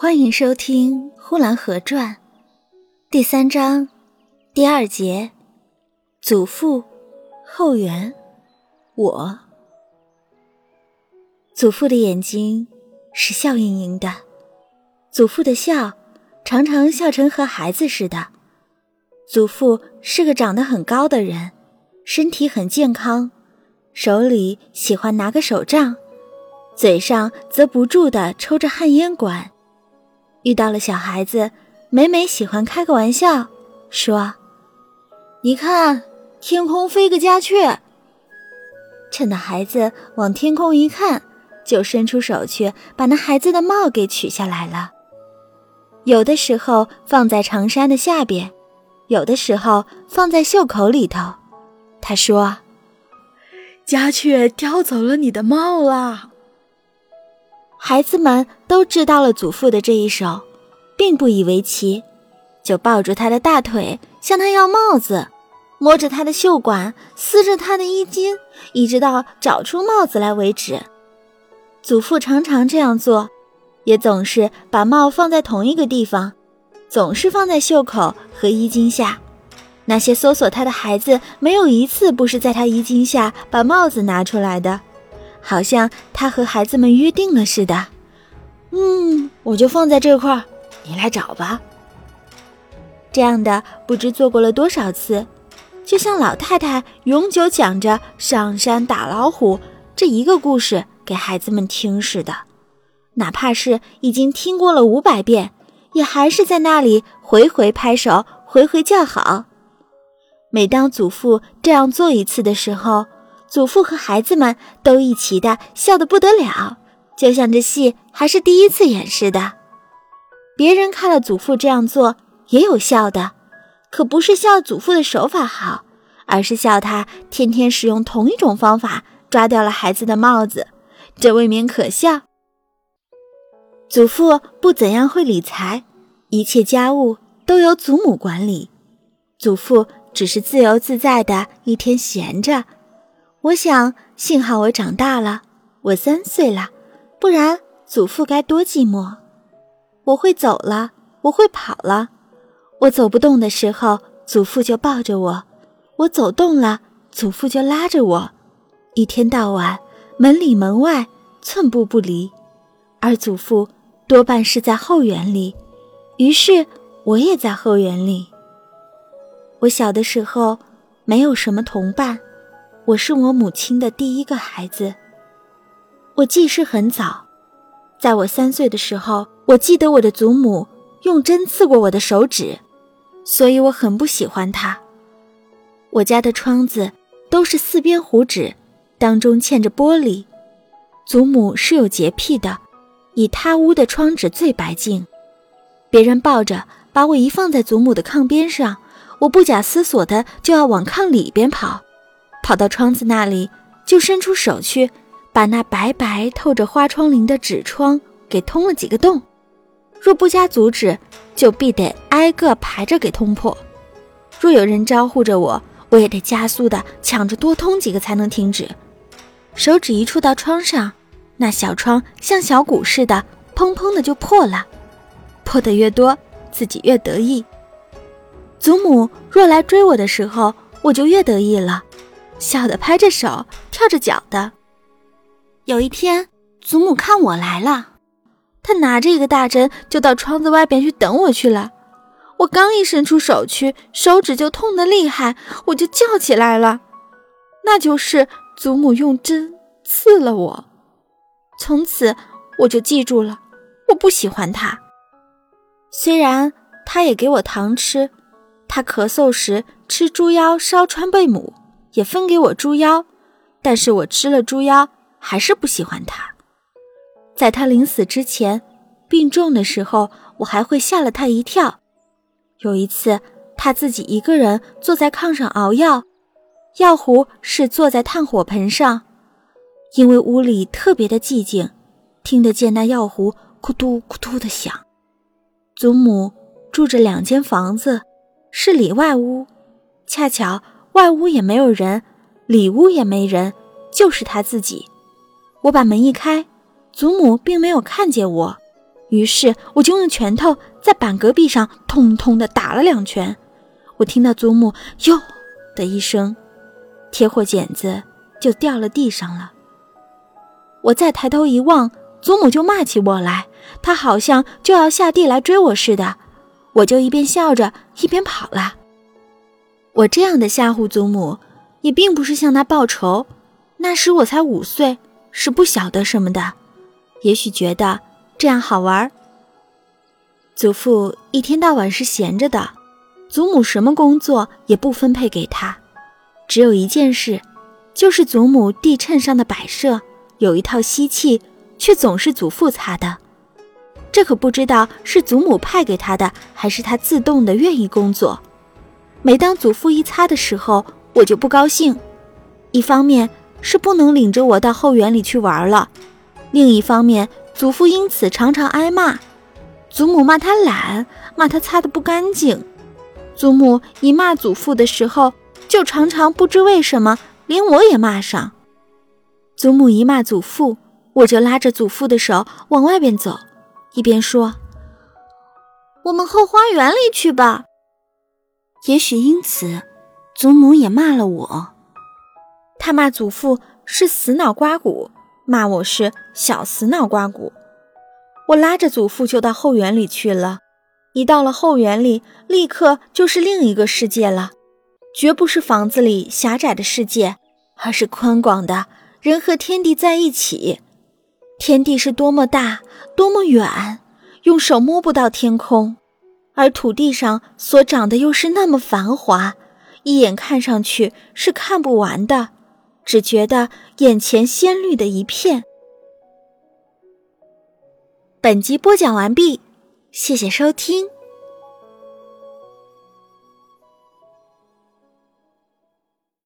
欢迎收听《呼兰河传》第三章第二节：祖父后援。我祖父的眼睛是笑盈盈的，祖父的笑常常笑成和孩子似的。祖父是个长得很高的人，身体很健康，手里喜欢拿个手杖，嘴上则不住地抽着旱烟管。遇到了小孩子，每每喜欢开个玩笑，说：“你看，天空飞个家雀。”趁那孩子往天空一看，就伸出手去把那孩子的帽给取下来了。有的时候放在长衫的下边，有的时候放在袖口里头。他说：“家雀叼走了你的帽啦。”孩子们都知道了祖父的这一手，并不以为奇，就抱住他的大腿向他要帽子，摸着他的袖管，撕着他的衣襟，一直到找出帽子来为止。祖父常常这样做，也总是把帽放在同一个地方，总是放在袖口和衣襟下。那些搜索他的孩子，没有一次不是在他衣襟下把帽子拿出来的。好像他和孩子们约定了似的。嗯，我就放在这块儿，你来找吧。这样的不知做过了多少次，就像老太太永久讲着上山打老虎这一个故事给孩子们听似的。哪怕是已经听过了五百遍，也还是在那里回回拍手，回回叫好。每当祖父这样做一次的时候，祖父和孩子们都一起的笑得不得了，就像这戏还是第一次演似的。别人看了祖父这样做也有笑的，可不是笑祖父的手法好，而是笑他天天使用同一种方法抓掉了孩子的帽子，这未免可笑。祖父不怎样会理财，一切家务都由祖母管理，祖父只是自由自在的一天闲着。我想，幸好我长大了，我三岁了，不然祖父该多寂寞。我会走了，我会跑了。我走不动的时候，祖父就抱着我；我走动了，祖父就拉着我。一天到晚，门里门外，寸步不离。而祖父多半是在后园里，于是我也在后园里。我小的时候，没有什么同伴。我是我母亲的第一个孩子。我记事很早，在我三岁的时候，我记得我的祖母用针刺过我的手指，所以我很不喜欢它。我家的窗子都是四边糊纸，当中嵌着玻璃。祖母是有洁癖的，以她屋的窗纸最白净。别人抱着把我一放在祖母的炕边上，我不假思索的就要往炕里边跑。跑到窗子那里，就伸出手去，把那白白透着花窗棂的纸窗给通了几个洞。若不加阻止，就必得挨个排着给通破。若有人招呼着我，我也得加速的抢着多通几个才能停止。手指一触到窗上，那小窗像小鼓似的，砰砰的就破了。破的越多，自己越得意。祖母若来追我的时候，我就越得意了。笑得拍着手，跳着脚的。有一天，祖母看我来了，她拿着一个大针，就到窗子外边去等我去了。我刚一伸出手去，手指就痛得厉害，我就叫起来了。那就是祖母用针刺了我。从此我就记住了，我不喜欢她。虽然她也给我糖吃，她咳嗽时吃猪腰烧川贝母。也分给我猪腰，但是我吃了猪腰还是不喜欢他。在他临死之前，病重的时候，我还会吓了他一跳。有一次，他自己一个人坐在炕上熬药，药壶是坐在炭火盆上，因为屋里特别的寂静，听得见那药壶咕嘟咕嘟的响。祖母住着两间房子，是里外屋，恰巧。外屋也没有人，里屋也没人，就是他自己。我把门一开，祖母并没有看见我，于是我就用拳头在板隔壁上痛痛地打了两拳。我听到祖母“哟”的一声，铁火剪子就掉了地上了。我再抬头一望，祖母就骂起我来，她好像就要下地来追我似的。我就一边笑着一边跑了。我这样的吓唬祖母，也并不是向她报仇。那时我才五岁，是不晓得什么的，也许觉得这样好玩。祖父一天到晚是闲着的，祖母什么工作也不分配给他，只有一件事，就是祖母地衬上的摆设有一套锡器，却总是祖父擦的。这可不知道是祖母派给他的，还是他自动的愿意工作。每当祖父一擦的时候，我就不高兴。一方面是不能领着我到后园里去玩了，另一方面祖父因此常常挨骂。祖母骂他懒，骂他擦的不干净。祖母一骂祖父的时候，就常常不知为什么连我也骂上。祖母一骂祖父，我就拉着祖父的手往外边走。一边说：“我们后花园里去吧。”也许因此，祖母也骂了我。他骂祖父是死脑瓜骨，骂我是小死脑瓜骨。我拉着祖父就到后园里去了。一到了后园里，立刻就是另一个世界了，绝不是房子里狭窄的世界，而是宽广的，人和天地在一起。天地是多么大，多么远，用手摸不到天空；而土地上所长的又是那么繁华，一眼看上去是看不完的，只觉得眼前鲜绿的一片。本集播讲完毕，谢谢收听。